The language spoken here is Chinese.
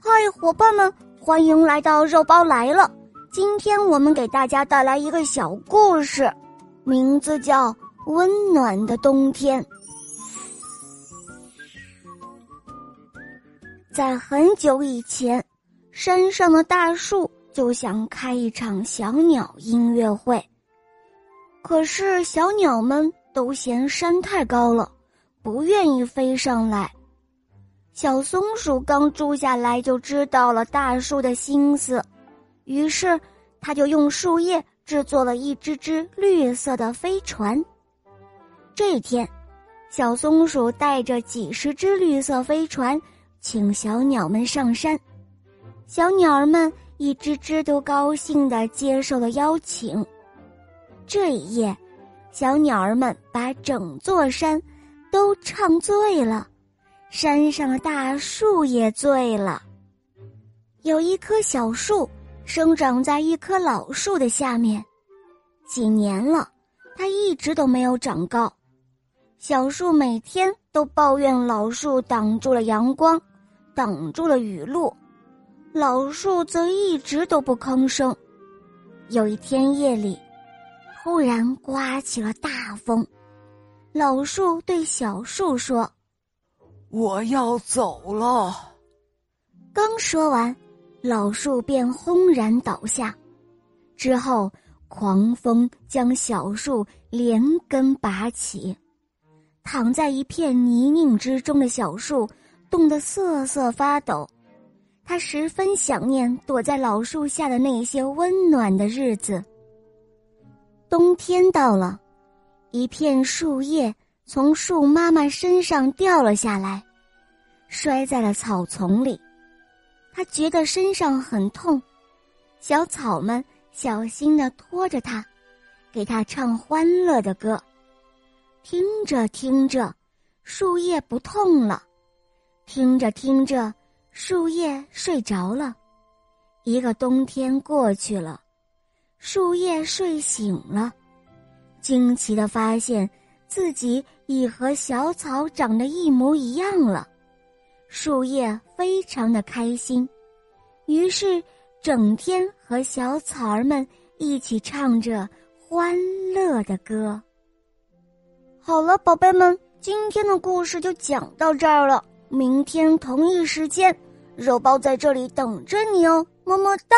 嗨，伙伴们，欢迎来到肉包来了。今天我们给大家带来一个小故事，名字叫《温暖的冬天》。在很久以前，山上的大树就想开一场小鸟音乐会，可是小鸟们都嫌山太高了，不愿意飞上来。小松鼠刚住下来就知道了大树的心思，于是它就用树叶制作了一只只绿色的飞船。这一天，小松鼠带着几十只绿色飞船，请小鸟们上山。小鸟儿们一只只都高兴地接受了邀请。这一夜，小鸟儿们把整座山都唱醉了。山上的大树也醉了。有一棵小树生长在一棵老树的下面，几年了，它一直都没有长高。小树每天都抱怨老树挡住了阳光，挡住了雨露，老树则一直都不吭声。有一天夜里，忽然刮起了大风，老树对小树说。我要走了。刚说完，老树便轰然倒下。之后，狂风将小树连根拔起，躺在一片泥泞之中的小树冻得瑟瑟发抖。他十分想念躲在老树下的那些温暖的日子。冬天到了，一片树叶。从树妈妈身上掉了下来，摔在了草丛里。他觉得身上很痛，小草们小心的拖着他，给他唱欢乐的歌。听着听着，树叶不痛了；听着听着，树叶睡着了。一个冬天过去了，树叶睡醒了，惊奇的发现。自己已和小草长得一模一样了，树叶非常的开心，于是整天和小草儿们一起唱着欢乐的歌。好了，宝贝们，今天的故事就讲到这儿了。明天同一时间，肉包在这里等着你哦，么么哒。